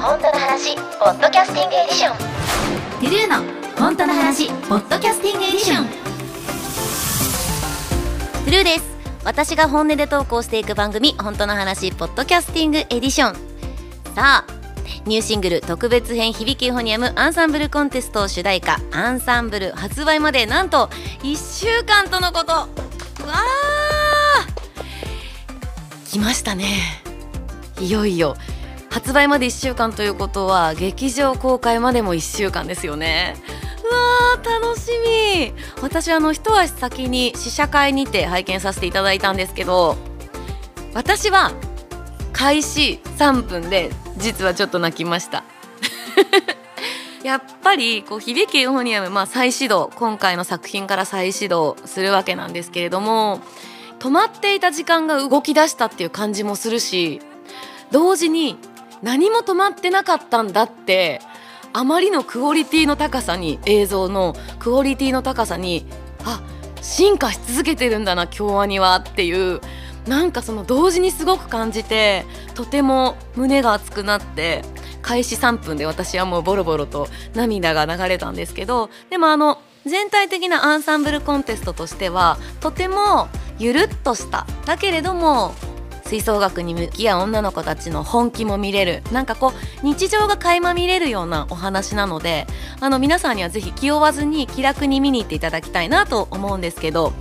本当の話 Podcasting Edition。TRUEの本当の話 Podcasting Edition。TRUEです。私が本音で投稿していく番組本当の話 Podcasting Edition。さあニューシングル特別編響けユーフォニアムアンサンブルコンテスト主題歌アンサンブル発売までなんと1週間とのこと。わー！来ましたね。いよいよ。発売まで1週間ということは劇場公開までも1週間ですよね。うわー楽しみ。私あの一足先に試写会にて拝見させていただいたんですけど私は開始3分で実はちょっと泣きました。やっぱりこう響きユーフォニアム、まあ、再始動今回の作品から再始動するわけなんですけれども止まっていた時間が動き出したっていう感じもするし同時に何も止まってなかったんだってあまりのクオリティの高さに映像のクオリティの高さにあ進化し続けてるんだな京アニはっていうなんかその同時にすごく感じてとても胸が熱くなって開始3分で私はもうボロボロと涙が流れたんですけどでもあの全体的なアンサンブルコンテストとしてはとてもゆるっとした。だけれども吹奏楽に向き合う女の子たちの本気も見れる。なんかこう日常が垣間見れるようなお話なのであの皆さんにはぜひ気負わずに気楽に見に行っていただきたいなと思うんですけど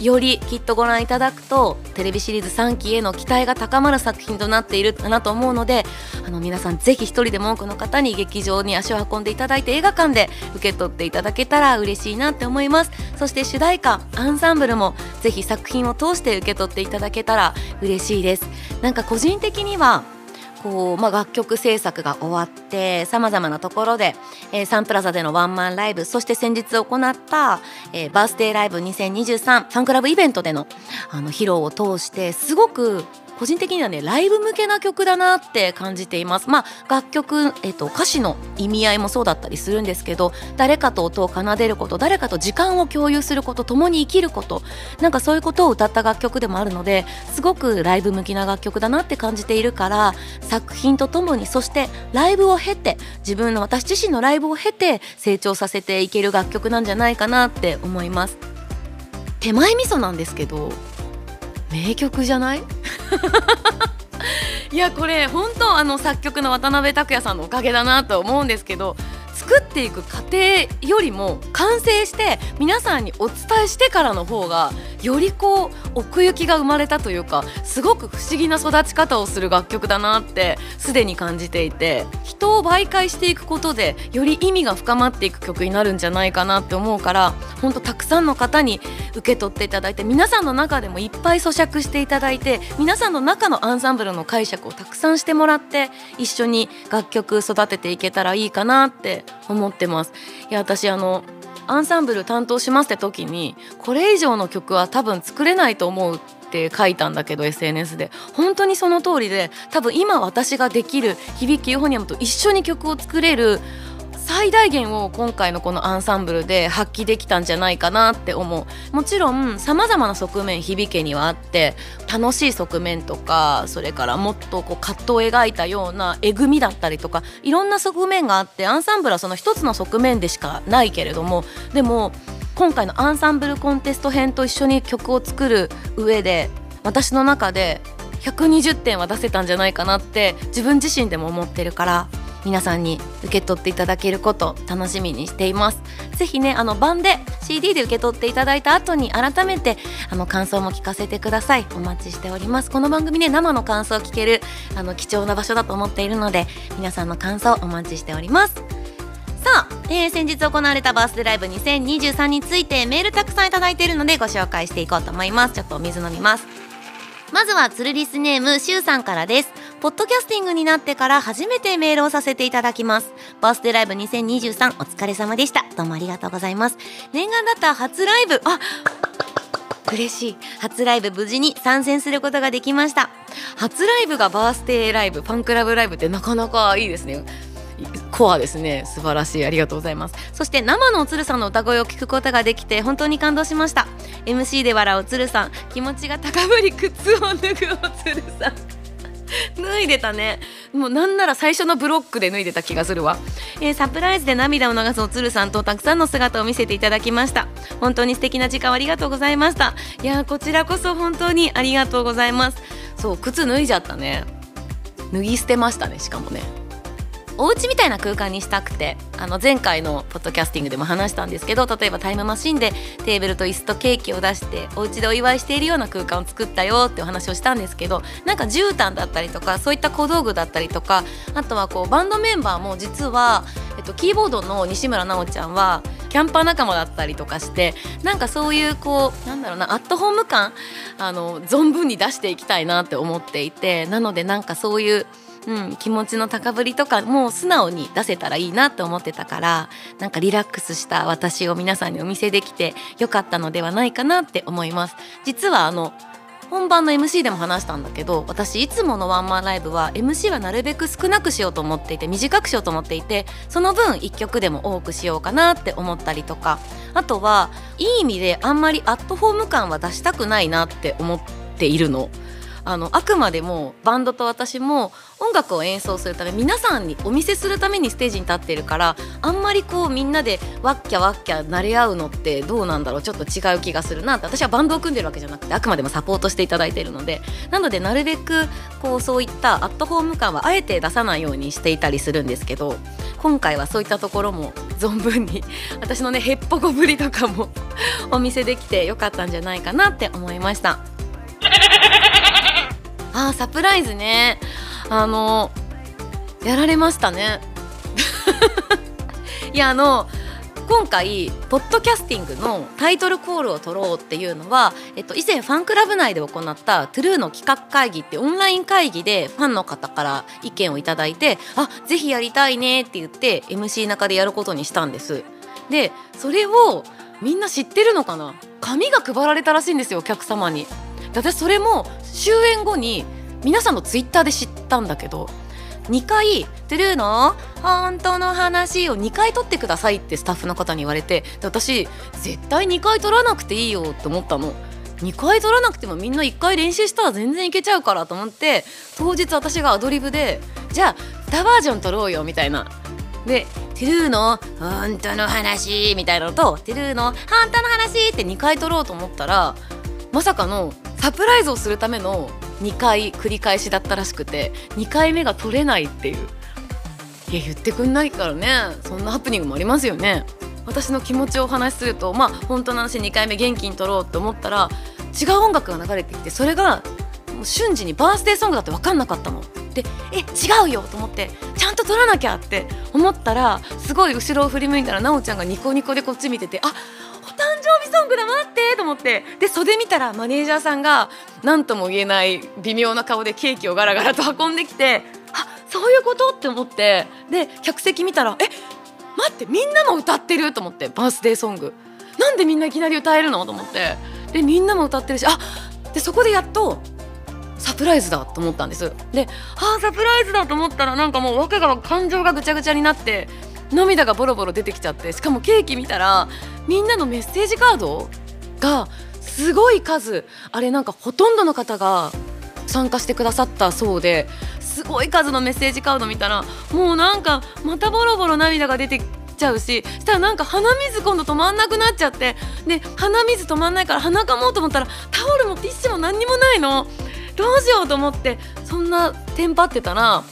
よりきっとご覧いただくとテレビシリーズ3期への期待が高まる作品となっているかなと思うのであの皆さんぜひ一人でも多くの方に劇場に足を運んでいただいて映画館で受け取っていただけたら嬉しいなって思います。そして主題歌アンサンブルもぜひ作品を通して受け取っていただけたら嬉しいです。なんか個人的にはこう、まあ、楽曲制作が終わってさまざまなところで、えー、サンプラザでのワンマンライブそして先日行った、えー、バースデーライブ2023ファンクラブイベントでのあの披露を通してすごく個人的にはねライブ向けな曲だなって感じています。まあ楽曲、えっと、歌詞の意味合いもそうだったりするんですけど誰かと音を奏でること誰かと時間を共有すること共に生きることなんかそういうことを歌った楽曲でもあるのですごくライブ向きな楽曲だなって感じているから作品とともにそしてライブを経て自分の私自身のライブを経て成長させていける楽曲なんじゃないかなって思います。手前味噌なんですけど名曲じゃない？いやこれ本当あの作曲の渡辺拓也さんのおかげだなと思うんですけど作っていく過程よりも完成して皆さんにお伝えしてからの方がよりこう奥行きが生まれたというかすごく不思議な育ち方をする楽曲だなってすでに感じていて人を媒介していくことでより意味が深まっていく曲になるんじゃないかなって思うから本当たくさんの方に受け取っていただいて皆さんの中でもいっぱい咀嚼していただいて皆さんの中のアンサンブルの解釈をたくさんしてもらって一緒に楽曲育てていけたらいいかなって思ってます。いや私あのアンサンブル担当しますって時にこれ以上の曲は多分作れないと思うって書いたんだけど SNS で。本当にその通りで多分今私ができる響きユーフォニアムと一緒に曲を作れる最大限を今回のこのアンサンブルで発揮できたんじゃないかなって思う。もちろんさまざまな側面響けにはあって楽しい側面とかそれからもっとこう葛藤を描いたようなえぐみだったりとかいろんな側面があってアンサンブルはその一つの側面でしかないけれどもでも今回のアンサンブルコンテスト編と一緒に曲を作る上で私の中で120点は出せたんじゃないかなって自分自身でも思ってるから。皆さんに受け取っていただけること楽しみにしています。ぜひねあの版で CD で受け取っていただいた後に改めてあの感想も聞かせてください。お待ちしております。この番組ね生の感想を聞けるあの貴重な場所だと思っているので皆さんの感想お待ちしております。さあ、えー、先日行われたバースデーライブ2023についてメールたくさんいただいているのでご紹介していこうと思います。ちょっとお水飲みます。まずはツルリスネームシュウさんからです。ポッドキャスティングになってから初めてメールをさせていただきます。バースデーライブ2023お疲れ様でした。どうもありがとうございます。念願だった初ライブ。あ嬉しい。初ライブ無事に参戦することができました。初ライブがバースデーライブファンクラブライブってなかなかいいですね。コアですね。素晴らしい。ありがとうございます。そして生のおつるさんの歌声を聞くことができて本当に感動しました。MC で笑うおつるさん。気持ちが高ぶり靴を脱ぐおつるさん。脱いでたね。もうなんなら最初のブロックで脱いでた気がするわ、えー、サプライズで涙を流すおつるさんとたくさんの姿を見せていただきました。本当に素敵な時間ありがとうございました。いやこちらこそ本当にありがとうございます。そう靴脱いじゃったね。脱ぎ捨てましたねしかもね。お家みたいな空間にしたくてあの前回のポッドキャスティングでも話したんですけど例えばタイムマシンでテーブルと椅子とケーキを出してお家でお祝いしているような空間を作ったよってお話をしたんですけどなんか絨毯だったりとかそういった小道具だったりとかあとはこうバンドメンバーも実は、えっと、キーボードの西村直ちゃんはキャンパー仲間だったりとかしてなんかそういうこうなんだろうなアットホーム感あの存分に出していきたいなって思っていてなのでなんかそういううん、気持ちの高ぶりとかもう素直に出せたらいいなって思ってたからなんかリラックスした私を皆さんにお見せできてよかったのではないかなって思います実はあの本番の MC でも話したんだけど私いつものワンマンライブは MC はなるべく少なくしようと思っていて短くしようと思っていてその分1曲でも多くしようかなって思ったりとかあとはいい意味であんまりアットホーム感は出したくないなって思っているの。あのあくまでもバンドと私も音楽を演奏するため皆さんにお見せするためにステージに立っているからあんまりこうみんなでワッキャワッキャ慣れ合うのってどうなんだろうちょっと違う気がするなって私はバンドを組んでるわけじゃなくてあくまでもサポートしていただいているのでなのでなるべくこうそういったアットホーム感はあえて出さないようにしていたりするんですけど今回はそういったところも存分に 私のねへっぽこぶりとかも お見せできてよかったんじゃないかなって思いました。あサプライズね。あのやられましたね。いやあの今回ポッドキャスティングのタイトルコールを取ろうっていうのは、えっと、以前ファンクラブ内で行ったトゥルーの企画会議ってオンライン会議でファンの方から意見をいただいてあぜひやりたいねって言って MC 中でやることにしたんです。でそれをみんな知ってるのかな？紙が配られたらしいんですよお客様に。私それも終演後に皆さんのツイッターで知ったんだけど2回「トゥルーの？本当の話を2回撮ってください」ってスタッフの方に言われて私絶対2回撮らなくていいよって思ったの。2回撮らなくてもみんな1回練習したら全然いけちゃうからと思って当日私がアドリブでじゃあ2バージョン撮ろうよみたいな。で「トゥルーの？本当の話」みたいなのと「トゥルーの？本当の話」って2回撮ろうと思ったらまさかのサプライズをするための2回繰り返しだったらしくて2回目が取れないっていう。いや言ってくんないからね。そんなハプニングもありますよね。私の気持ちをお話しするとまあ本当の話2回目元気に撮ろうって思ったら違う音楽が流れてきてそれがもう瞬時にバースデーソングだって分かんなかったの。でえ違うよと思ってちゃんと撮らなきゃって思ったらすごい後ろを振り向いたら奈緒ちゃんがニコニコでこっち見ててあ生日ソングだ待ってと思って。で袖見たらマネージャーさんが何とも言えない微妙な顔でケーキをガラガラと運んできてあそういうことって思って。で客席見たらえ待ってみんなも歌ってると思ってバースデーソング。なんでみんないきなり歌えるのと思って。でみんなも歌ってるしあでそこでやっとサプライズだと思ったんです。でああサプライズだと思ったらなんかもう訳が感情がぐちゃぐちゃになって涙がボロボロ出てきちゃってしかもケーキ見たらみんなのメッセージカードがすごい数。あれなんかほとんどの方が参加してくださったそうですごい数のメッセージカード見たらもうなんかまたボロボロ涙が出てきちゃうししたらなんか鼻水今度止まんなくなっちゃってで鼻水止まんないから鼻かもうと思ったらタオルもティッシュも何にもないの。どうしようと思ってそんなテンパってたら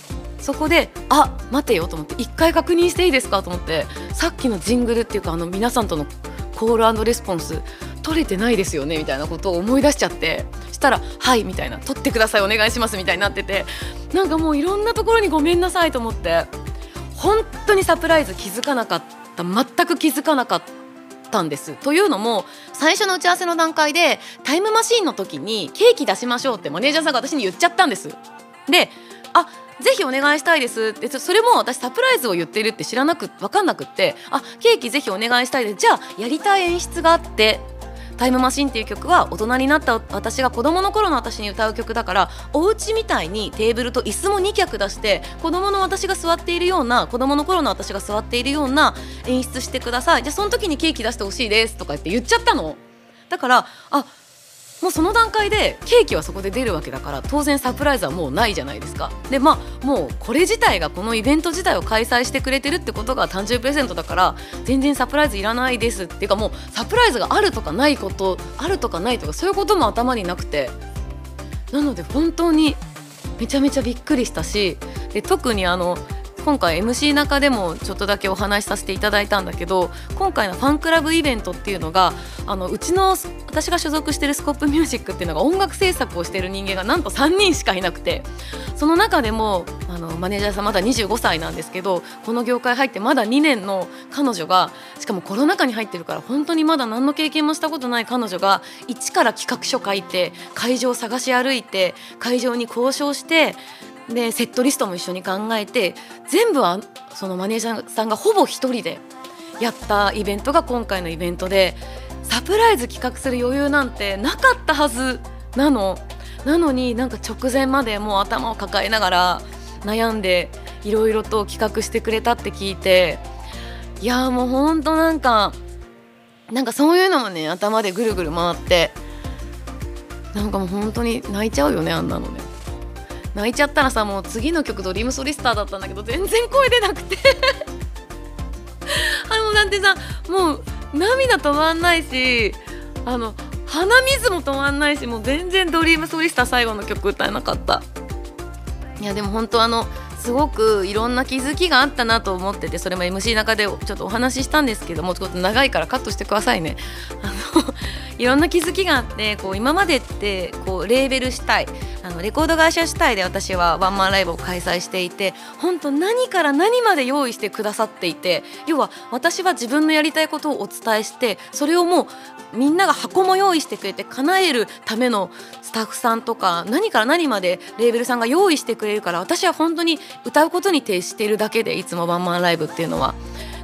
そこであ待てよと思って一回確認していいですかと思ってさっきのジングルっていうかあの皆さんとのコールレスポンス取れてないですよねみたいなことを思い出しちゃってしたら「はい」みたいな「取ってくださいお願いします」みたいになっててなんかもういろんなところにごめんなさいと思って本当にサプライズ気づかなかった全く気づかなかったんです。というのも最初の打ち合わせの段階でタイムマシーンの時にケーキ出しましょうってマネージャーさんが私に言っちゃったんです。であぜひお願いしたいです。ってそれも私サプライズを言っているって知らなく分かんなくってあケーキぜひお願いしたいです。じゃあやりたい演出があってタイムマシンっていう曲は大人になった私が子供の頃の私に歌う曲だからお家みたいにテーブルと椅子も2脚出して子供の私が座っているような子供の頃の私が座っているような演出してください。じゃあその時にケーキ出してほしいですとか言って言っちゃったの。だからあもうその段階でケーキはそこで出るわけだから当然サプライズはもうないじゃないですか。でまあもうこれ自体がこのイベント自体を開催してくれてるってことが誕生日プレゼントだから全然サプライズいらないですっていうかもうサプライズがあるとかないことあるとかないとかそういうことも頭になくて。なので本当にめちゃめちゃびっくりしたしで特にあの今回 MC 中でもちょっとだけお話しさせていただいたんだけど今回のファンクラブイベントっていうのがあのうちの私が所属してるスコップミュージックっていうのが音楽制作をしてる人間がなんと3人しかいなくてその中でもあのマネージャーさんまだ25歳なんですけどこの業界入ってまだ2年の彼女がしかもコロナ禍に入ってるから本当にまだ何の経験もしたことない彼女が一から企画書書いて会場を探し歩いて会場に交渉してでセットリストも一緒に考えて全部はそのマネージャーさんがほぼ1人でやったイベントが今回のイベントでサプライズ企画する余裕なんてなかったはずなのなのになんか直前までもう頭を抱えながら悩んでいろいろと企画してくれたって聞いていやもうほんとなんかなんかそういうのもね頭でぐるぐる回ってなんかもう本当に泣いちゃうよねあんなのね。泣いちゃったらさもう次の曲ドリームソリスターだったんだけど全然声出なくて あのなんてさもう涙止まんないしあの鼻水も止まんないしもう全然ドリームソリスター最後の曲歌えなかったいやでも本当あのすごくいろんな気づきがあったなと思っててそれも MC 中でちょっとお話ししたんですけどもちょっと長いからカットしてくださいね。あのいろんな気づきがあってこう今までってこうレーベル主体あのレコード会社主体で私はワンマンライブを開催していて本当何から何まで用意してくださっていて要は私は自分のやりたいことをお伝えしてそれをもうみんなが箱も用意してくれて叶えるためのスタッフさんとか何から何までレーベルさんが用意してくれるから私は本当に歌うことに徹しているだけでいつもワンマンライブっていうのは。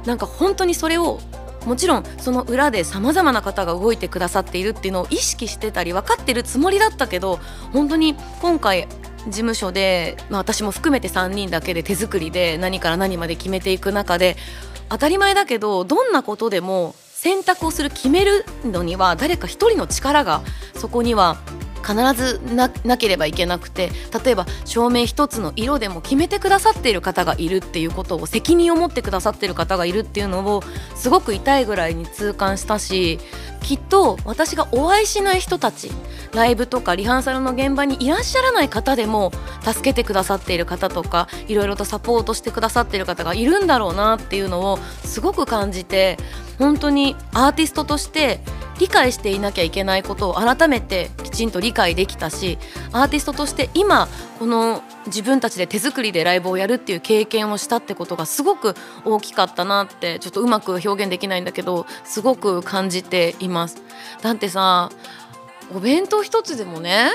なんか本当にそれをもちろんその裏でさまざまな方が動いてくださっているっていうのを意識してたり分かってるつもりだったけど本当に今回事務所で、まあ、私も含めて3人だけで手作りで何から何まで決めていく中で当たり前だけどどんなことでも選択をする決めるのには誰か一人の力がそこには必ずなければいけなくて例えば照明一つの色でも決めてくださっている方がいるっていうことを責任を持ってくださっている方がいるっていうのをすごく痛いぐらいに痛感したしきっと私がお会いしない人たちライブとかリハーサルの現場にいらっしゃらない方でも助けてくださっている方とかいろいろとサポートしてくださっている方がいるんだろうなっていうのをすごく感じて本当にアーティストとして理解していなきゃいけないことを改めてきちんと理解できたしアーティストとして今この自分たちで手作りでライブをやるっていう経験をしたってことがすごく大きかったなってちょっとうまく表現できないんだけどすごく感じています。だってさお弁当一つでもね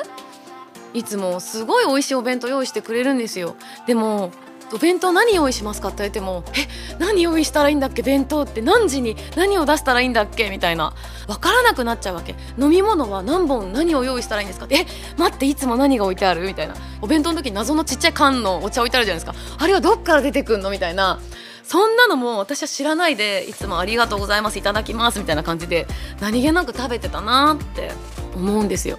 いつもすごい美味しいお弁当用意してくれるんですよでもお弁当何用意しますか？って言われてもえ何用意したらいいんだっけ？弁当って。何時に何を出したらいいんだっけ？みたいな。分からなくなっちゃうわけ。飲み物は何本何を用意したらいいんですかえ待っていつも何が置いてある？みたいな。お弁当の時に謎のちっちゃい缶のお茶置いてあるじゃないですか。あれはどっから出てくんの？みたいな。そんなのも私は知らないでいつもありがとうございます。いただきますみたいな感じで何気なく食べてたなって思うんですよ。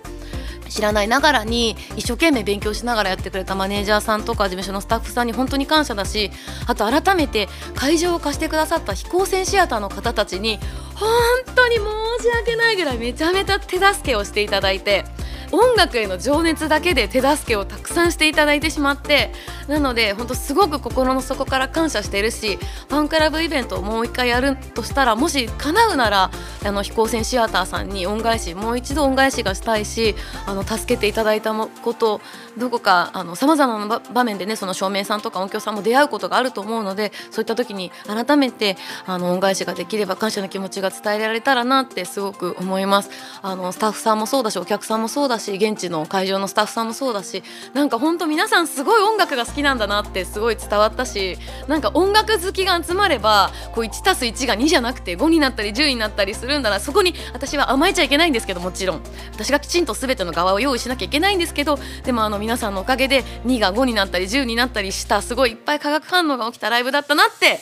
知らないながらに一生懸命勉強しながらやってくれたマネージャーさんとか事務所のスタッフさんに本当に感謝だしあと改めて会場を貸してくださった飛行船シアターの方たちに本当に申し訳ないぐらいめちゃめちゃ手助けをしていただいて。音楽への情熱だけで手助けをたくさんしていただいてしまってなので本当すごく心の底から感謝しているしファンクラブイベントをもう一回やるとしたらもし叶うならあの飛行船シアターさんに恩返しもう一度恩返しがしたいしあの助けていただいたことどこかさまざまな場面でねその照明さんとか音響さんも出会うことがあると思うのでそういった時に改めてあの恩返しができれば感謝の気持ちが伝えられたらなってすごく思います。あのスタッフさんもそうだしお客さんもそうだし現地の会場のスタッフさんもそうだしなんか本当皆さんすごい音楽が好きなんだなってすごい伝わったしなんか音楽好きが集まればこう 1+1 が2じゃなくて5になったり10になったりするんだな。そこに私は甘えちゃいけないんですけどもちろん。私がきちんと全ての側を用意しなきゃいけないんですけどでもあの皆さんのおかげで2が5になったり10になったりしたすごいいっぱい化学反応が起きたライブだったなって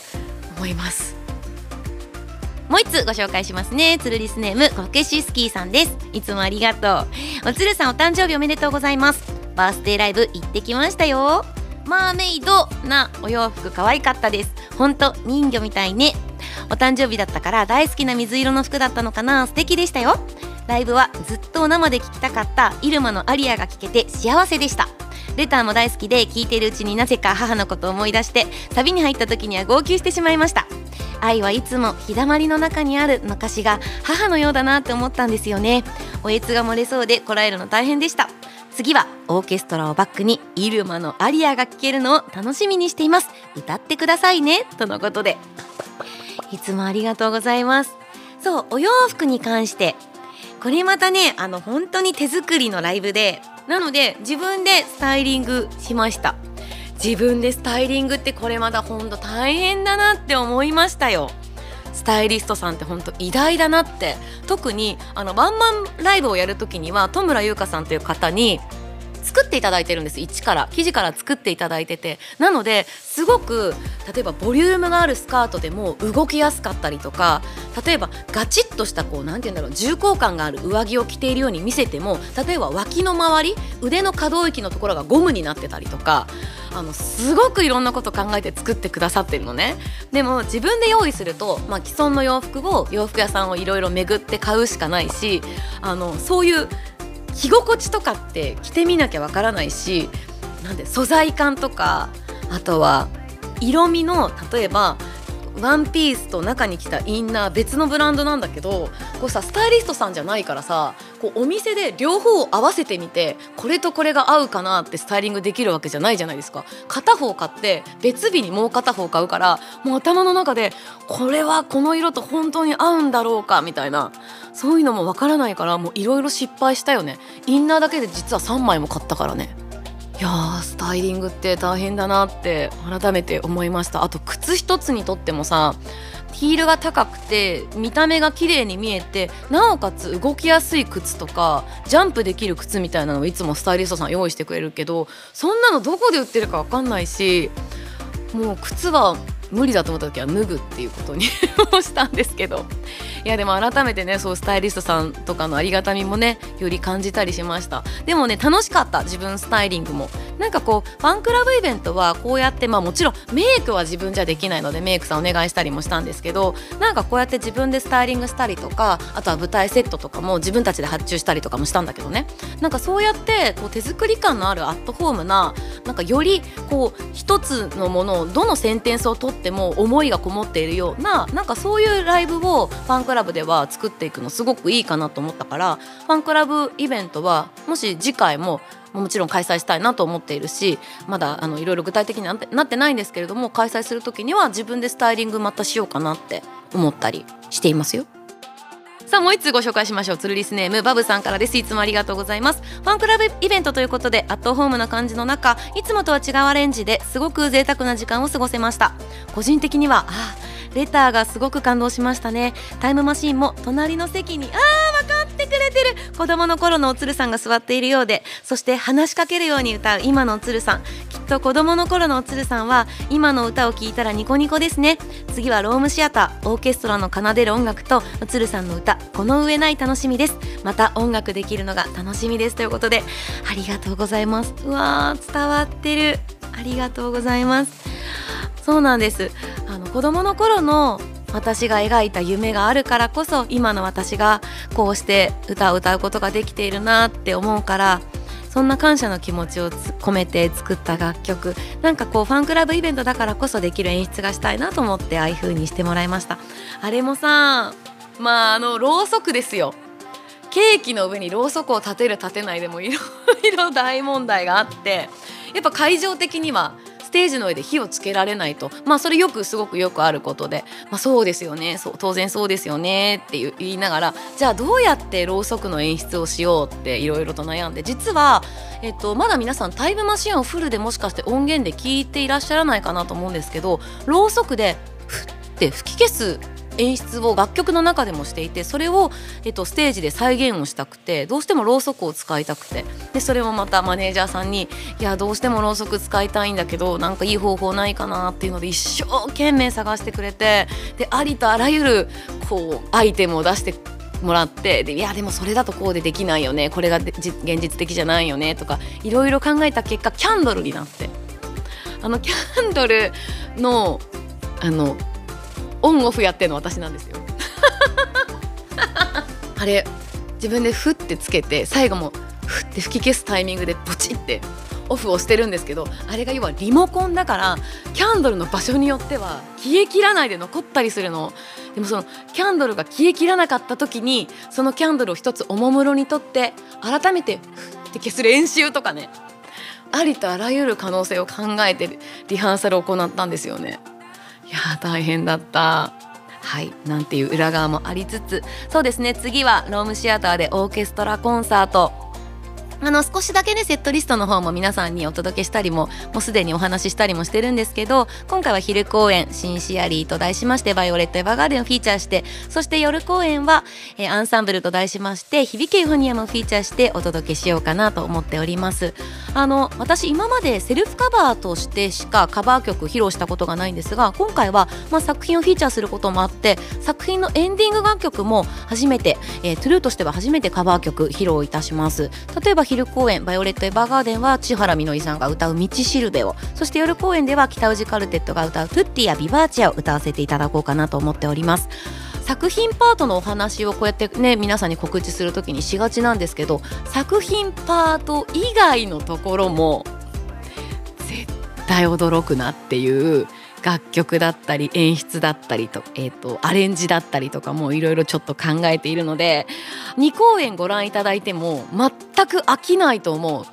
思います。もう一つご紹介しますね。つるリスネームコケシスキーさんです。いつもありがとう。おつるさんお誕生日おめでとうございます。バースデーライブ行ってきましたよ。マーメイドなお洋服可愛かったです。ほんと人魚みたいね。お誕生日だったから大好きな水色の服だったのかな。素敵でしたよ。ライブはずっと生で聴きたかった。イルマのアリアが聴けて幸せでした。レターも大好きで聴いているうちになぜか母のことを思い出してサビに入った時には号泣してしまいました。愛はいつも日だまりの中にあるの歌詞が母のようだなって思ったんですよね。おえつが漏れそうでこらえるの大変でした。次はオーケストラをバックにイルマのアリアが聴けるのを楽しみにしています。歌ってくださいね。とのことで。いつもありがとうございます。そうお洋服に関して。これまたねあの本当に手作りのライブで。なので自分でスタイリングしました。自分でスタイリングってこれまたほんと大変だなって思いましたよ。スタイリストさんって本当偉大だなって。特にあのワンマンライブをやる時には戸村優香さんという方に作っていただいてるんです。一から生地から作っていただいてて。なのですごく例えばボリュームがあるスカートでも動きやすかったりとか例えばガチッとしたこう何て言うんだろう重厚感がある上着を着ているように見せても例えば脇の周り腕の可動域のところがゴムになってたりとかあのすごくいろんなこと考えて作ってくださってるのね。でも自分で用意すると、まあ、既存の洋服を洋服屋さんをいろいろ巡って買うしかないしあのそういう着心地とかって着てみなきゃわからないしなんで素材感とかあとは色味の例えばワンピースと中に着たインナー別のブランドなんだけどこうさスタイリストさんじゃないからさこうお店で両方を合わせてみてこれとこれが合うかなってスタイリングできるわけじゃないじゃないですか。片方買って別日にもう片方買うからもう頭の中でこれはこの色と本当に合うんだろうかみたいな。そういうのもわからないからもういろいろ失敗したよね。インナーだけで実は3枚も買ったからね。いやースタイリングって大変だなって改めて思いました。あと靴一つにとってもさヒールが高くて見た目が綺麗に見えてなおかつ動きやすい靴とかジャンプできる靴みたいなのをいつもスタイリストさん用意してくれるけどそんなのどこで売ってるか分かんないしもう靴は無理だと思った時は脱ぐっていうことに したんですけど。いやでも改めてねそうスタイリストさんとかのありがたみもねより感じたりしました。でもね楽しかった自分スタイリングも。なんかこうファンクラブイベントはこうやってまあもちろんメイクは自分じゃできないのでメイクさんお願いしたりもしたんですけどなんかこうやって自分でスタイリングしたりとかあとは舞台セットとかも自分たちで発注したりとかもしたんだけどね。なんかそうやってこう手作り感のあるアットホームななんかよりこう一つのものをどのセンテンスをとっても思いがこもっているようななんかそういうライブをファンクラブでは作っていくのすごくいいかなと思ったからファンクラブイベントはもし次回ももちろん開催したいなと思っているしまだあのいろいろ具体的になってなってないんですけれども開催する時には自分でスタイリングまたしようかなって思ったりしていますよ。さあもう一通ご紹介しましょう。ツルリスネームバブさんからです。いつもありがとうございます。ファンクラブイベントということでアットホームな感じの中いつもとは違うアレンジですごく贅沢な時間を過ごせました。個人的にはあレターがすごく感動しましたね。タイムマシーンも隣の席にあー分かってくれてる。子供の頃のおつるさんが座っているようでそして話しかけるように歌う今のおつるさん。と子供の頃のおつるさんは今の歌を聴いたらニコニコですね。次はロームシアターオーケストラの奏でる音楽とおつるさんの歌この上ない楽しみです。また音楽できるのが楽しみです。ということでありがとうございます。うわー伝わってる。ありがとうございます。そうなんです。あの子供の頃の私が描いた夢があるからこそ今の私がこうして歌を歌うことができているなって思うからそんな感謝の気持ちを込めて作った楽曲。なんかこうファンクラブイベントだからこそできる演出がしたいなと思ってああいう風にしてもらいました。あれもさまああのろうそくですよ。ケーキの上にろうそくを立てる立てないでもいろいろ大問題があってやっぱ会場的にはステージの上で火をつけられないと。まあそれよくすごくよくあることで、まあ、そうですよね。そう当然そうですよね。って言いながらじゃあどうやってろうそくの演出をしようっていろいろと悩んで。実は、えっと、まだ皆さんタイムマシンをフルでもしかして音源で聞いていらっしゃらないかなと思うんですけどろうそくでふって吹き消す演出を楽曲の中でもしていてそれを、えっと、ステージで再現をしたくてどうしてもろうそくを使いたくて。でそれもまたマネージャーさんに「いやどうしてもろうそく使いたいんだけどなんかいい方法ないかな」っていうので一生懸命探してくれてでありとあらゆるこうアイテムを出してもらってでいやでもそれだとこうでできないよねこれが現実的じゃないよねとかいろいろ考えた結果キャンドルになって。あのキャンドルのあのオンオフやっての私なんですよ。あれ自分でフッてつけて最後もフッて吹き消すタイミングでポチってオフをしてるんですけどあれが要はリモコンだからキャンドルの場所によっては消えきらないで残ったりするの。でもそのキャンドルが消えきらなかった時にそのキャンドルを一つおもむろにとって改めてフッて消す練習とかねありとあらゆる可能性を考えてリハーサルを行ったんですよね。いや大変だった。はいなんていう裏側もありつつそうですね次はロームシアターでオーケストラコンサート。あの少しだけねセットリストの方も皆さんにお届けしたりももうすでにお話ししたりもしてるんですけど今回は昼公演「シンシアリー」と題しまして「バイオレット・エヴァーガーデン」をフィーチャーしてそして夜公演は、えー、アンサンブルと題しまして「響けユーフォニアム」をフィーチャーしてお届けしようかなと思っております。あの私今までセルフカバーとしてしかカバー曲披露したことがないんですが今回は、まあ、作品をフィーチャーすることもあって作品のエンディング楽曲も初めて、えー、 TRUEとしては初めてカバー曲披露いたします。例えば昼公演「バイオレット・エヴァーガーデン」は茅原実里さんが歌う「道しるべ」を。そして夜公演では北宇治カルテットが歌う「トゥッティやヴィヴァーチア」を歌わせていただこうかなと思っております。作品パートのお話をこうやってね皆さんに告知する時にしがちなんですけど作品パート以外のところも絶対驚くなっていう楽曲だったり演出だったりと,、えーと、アレンジだったりとかもいろいろちょっと考えているので2公演ご覧いただいても全く飽きないと思う。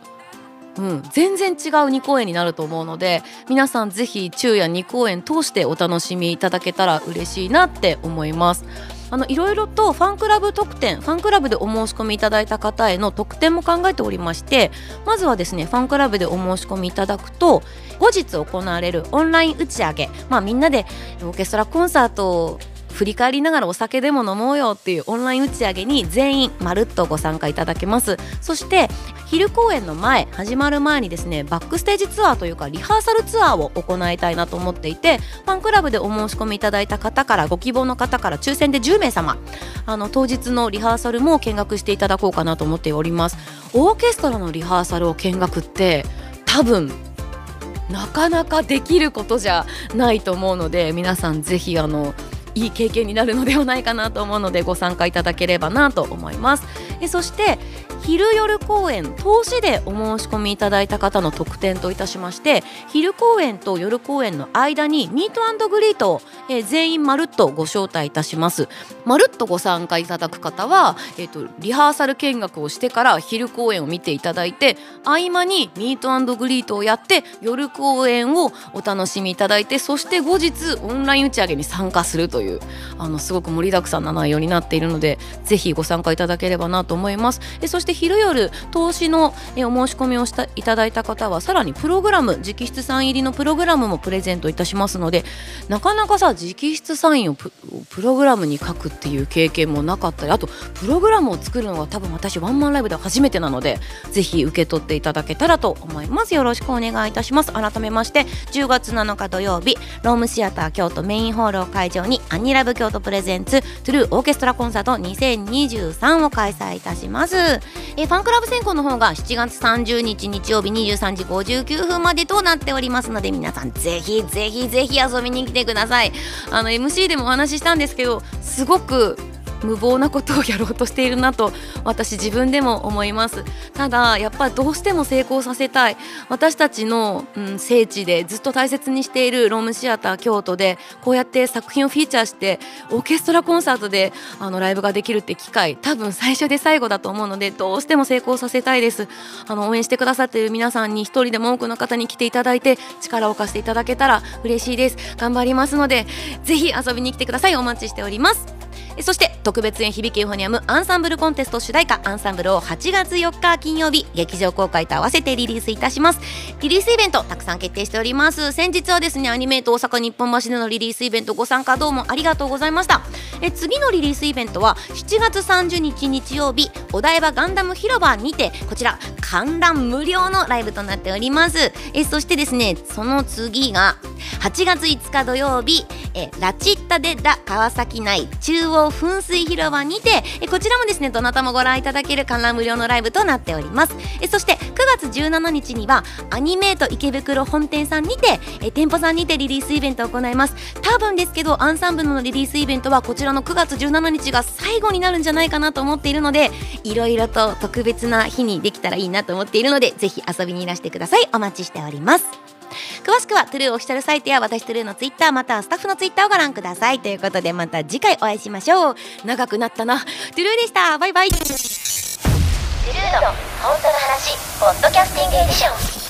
うん、全然違う2公演になると思うので皆さんぜひ昼夜2公演通してお楽しみいただけたら嬉しいなって思います。あのいろいろとファンクラブ特典ファンクラブでお申し込みいただいた方への特典も考えておりましてまずはですねファンクラブでお申し込みいただくと後日行われるオンライン打ち上げ、まあ、みんなでオーケストラコンサート振り返りながらお酒でも飲もうよっていうオンライン打ち上げに全員まるっとご参加いただけます。そして昼公演の前始まる前にですねバックステージツアーというかリハーサルツアーを行いたいなと思っていてファンクラブでお申し込みいただいた方からご希望の方から抽選で10名様あの当日のリハーサルも見学していただこうかなと思っております。オーケストラのリハーサルを見学って多分なかなかできることじゃないと思うので皆さんぜひあのいい経験になるのではないかなと思うのでご参加いただければなと思います。えそして昼夜公演投資でお申し込みいただいた方の特典といたしまして昼公演と夜公演の間にミートグリートを、えー、全員まるっとご招待いたします。まるっとご参加いただく方は、えーと、リハーサル見学をしてから昼公演を見ていただいて合間にミートグリートをやって夜公演をお楽しみいただいてそして後日オンライン打ち上げに参加するというあのすごく盛りだくさんな内容になっているのでぜひご参加いただければなと思います。えそして昼夜投資のえお申し込みをしたいただいた方はさらにプログラム直筆サイン入りのプログラムもプレゼントいたしますのでなかなかさ直筆サインをプログラムに書くっていう経験もなかったりあとプログラムを作るのが多分私ワンマンライブでは初めてなのでぜひ受け取っていただけたらと思います。よろしくお願いいたします。改めまして10月7日土曜日ロームシアター京都メインホールを会場にアニラブ京都プレゼンツトゥルーオーケストラコンサート2023を開催いたします。えファンクラブ選考の方が7月30日日曜日23時59分までとなっておりますので皆さんぜひぜひぜひ遊びに来てください。あの MC でもお話ししたんですけどすごく無謀なことをやろうとしているなと私自分でも思います。ただやっぱどうしても成功させたい。私たちの、うん、聖地でずっと大切にしているロームシアター京都でこうやって作品をフィーチャーしてオーケストラコンサートであのライブができるって機会多分最初で最後だと思うのでどうしても成功させたいです。あの応援してくださっている皆さんに一人でも多くの方に来ていただいて力を貸していただけたら嬉しいです。頑張りますのでぜひ遊びに来てください。お待ちしております。そして特別演響きユーフォニアムアンサンブルコンテスト主題歌アンサンブルを8月4日金曜日劇場公開と合わせてリリースいたします。リリースイベントたくさん決定しております。先日はですねアニメート大阪日本橋でのリリースイベントご参加どうもありがとうございました。え次のリリースイベントは7月30日日曜日お台場ガンダム広場にてこちら観覧無料のライブとなっております。えそしてですねその次が8月5日土曜日えラチッタ・デ・ラ川崎内中央噴水広場にてえこちらもですねどなたもご覧いただける観覧無料のライブとなっております。えそして9月17日にはアニメート池袋本店さんにてえ店舗さんにてリリースイベントを行います。多分ですけどアンサンブルのリリースイベントはこちらの9月17日が最後になるんじゃないかなと思っているのでいろいろと特別な日にできたらいいなと思っているのでぜひ遊びにいらしてください。お待ちしております。詳しくはトゥルーオフィシャルサイトや私トゥルーのツイッターまたはスタッフのツイッターをご覧くださいということでまた次回お会いしましょう長くなったなトゥルーでしたバイバイトゥルーの本当の話ポッドキャスティングエディション